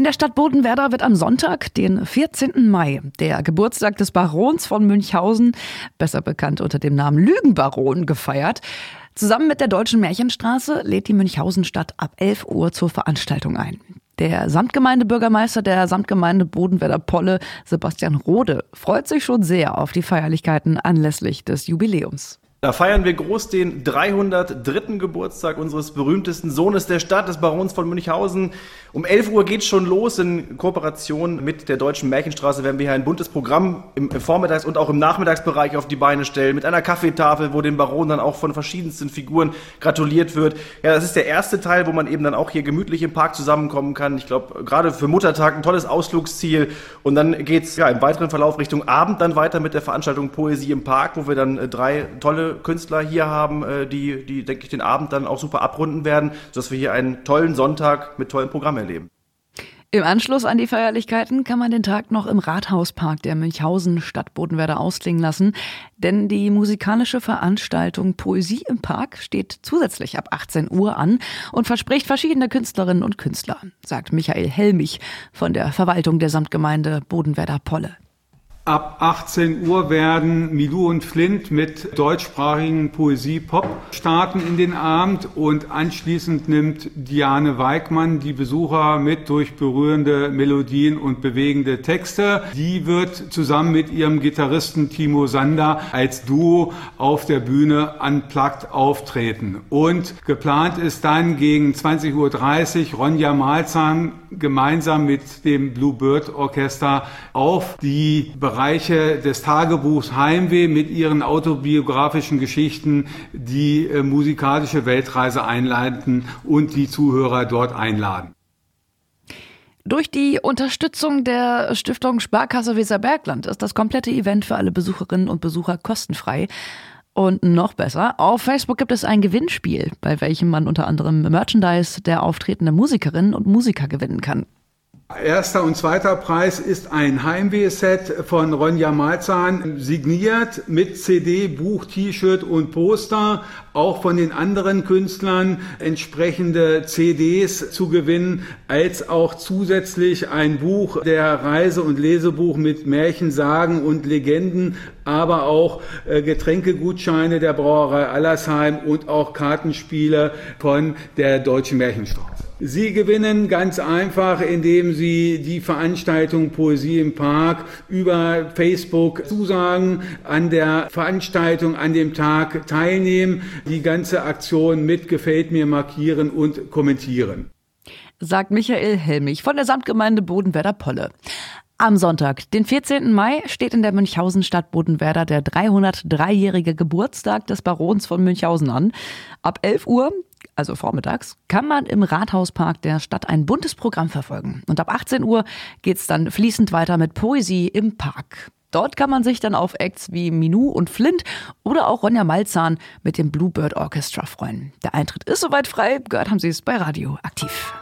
In der Stadt Bodenwerder wird am Sonntag, den 14. Mai, der Geburtstag des Barons von Münchhausen, besser bekannt unter dem Namen Lügenbaron, gefeiert. Zusammen mit der Deutschen Märchenstraße lädt die Münchhausenstadt ab 11 Uhr zur Veranstaltung ein. Der Samtgemeindebürgermeister der Samtgemeinde Bodenwerder Polle, Sebastian Rode, freut sich schon sehr auf die Feierlichkeiten anlässlich des Jubiläums. Da feiern wir groß den 303. Geburtstag unseres berühmtesten Sohnes der Stadt, des Barons von Münchhausen. Um 11 Uhr geht's schon los. In Kooperation mit der Deutschen Märchenstraße werden wir hier ein buntes Programm im Vormittags- und auch im Nachmittagsbereich auf die Beine stellen. Mit einer Kaffeetafel, wo dem Baron dann auch von verschiedensten Figuren gratuliert wird. Ja, das ist der erste Teil, wo man eben dann auch hier gemütlich im Park zusammenkommen kann. Ich glaube, gerade für Muttertag ein tolles Ausflugsziel. Und dann geht's ja im weiteren Verlauf Richtung Abend dann weiter mit der Veranstaltung Poesie im Park, wo wir dann äh, drei tolle Künstler hier haben, äh, die, die, denke ich, den Abend dann auch super abrunden werden, sodass wir hier einen tollen Sonntag mit tollen Programmen erleben. Im Anschluss an die Feierlichkeiten kann man den Tag noch im Rathauspark der Münchhausen Stadt Bodenwerder ausklingen lassen, denn die musikalische Veranstaltung Poesie im Park steht zusätzlich ab 18 Uhr an und verspricht verschiedene Künstlerinnen und Künstler, sagt Michael Helmich von der Verwaltung der Samtgemeinde Bodenwerder Polle. Ab 18 Uhr werden Milou und Flint mit deutschsprachigen Poesie-Pop starten in den Abend und anschließend nimmt Diane Weigmann die Besucher mit durch berührende Melodien und bewegende Texte. Die wird zusammen mit ihrem Gitarristen Timo Sander als Duo auf der Bühne unplugged auftreten. Und geplant ist dann gegen 20.30 Uhr Ronja Malzahn gemeinsam mit dem Bluebird Orchester auf die Bereiche des Tagebuchs Heimweh mit ihren autobiografischen Geschichten die äh, musikalische Weltreise einleiten und die Zuhörer dort einladen. Durch die Unterstützung der Stiftung Sparkasse Weserbergland ist das komplette Event für alle Besucherinnen und Besucher kostenfrei. Und noch besser, auf Facebook gibt es ein Gewinnspiel, bei welchem man unter anderem Merchandise der auftretenden Musikerinnen und Musiker gewinnen kann. Erster und zweiter Preis ist ein Heimweh-Set von Ronja Malzahn, signiert mit CD, Buch, T-Shirt und Poster. Auch von den anderen Künstlern entsprechende CDs zu gewinnen, als auch zusätzlich ein Buch, der Reise- und Lesebuch mit Märchen, Sagen und Legenden, aber auch äh, Getränkegutscheine der Brauerei Allersheim und auch Kartenspiele von der Deutschen Märchenstraße. Sie gewinnen ganz einfach, indem Sie die Veranstaltung Poesie im Park über Facebook zusagen, an der Veranstaltung an dem Tag teilnehmen, die ganze Aktion mit Gefällt mir markieren und kommentieren. Sagt Michael Helmich von der Samtgemeinde Bodenwerder Polle. Am Sonntag, den 14. Mai, steht in der Münchhausen-Stadt Bodenwerder der 303-jährige Geburtstag des Barons von Münchhausen an. Ab 11 Uhr also vormittags, kann man im Rathauspark der Stadt ein buntes Programm verfolgen. Und ab 18 Uhr geht's dann fließend weiter mit Poesie im Park. Dort kann man sich dann auf Acts wie Minou und Flint oder auch Ronja Malzahn mit dem Bluebird Orchestra freuen. Der Eintritt ist soweit frei, gehört haben Sie es bei Radio aktiv.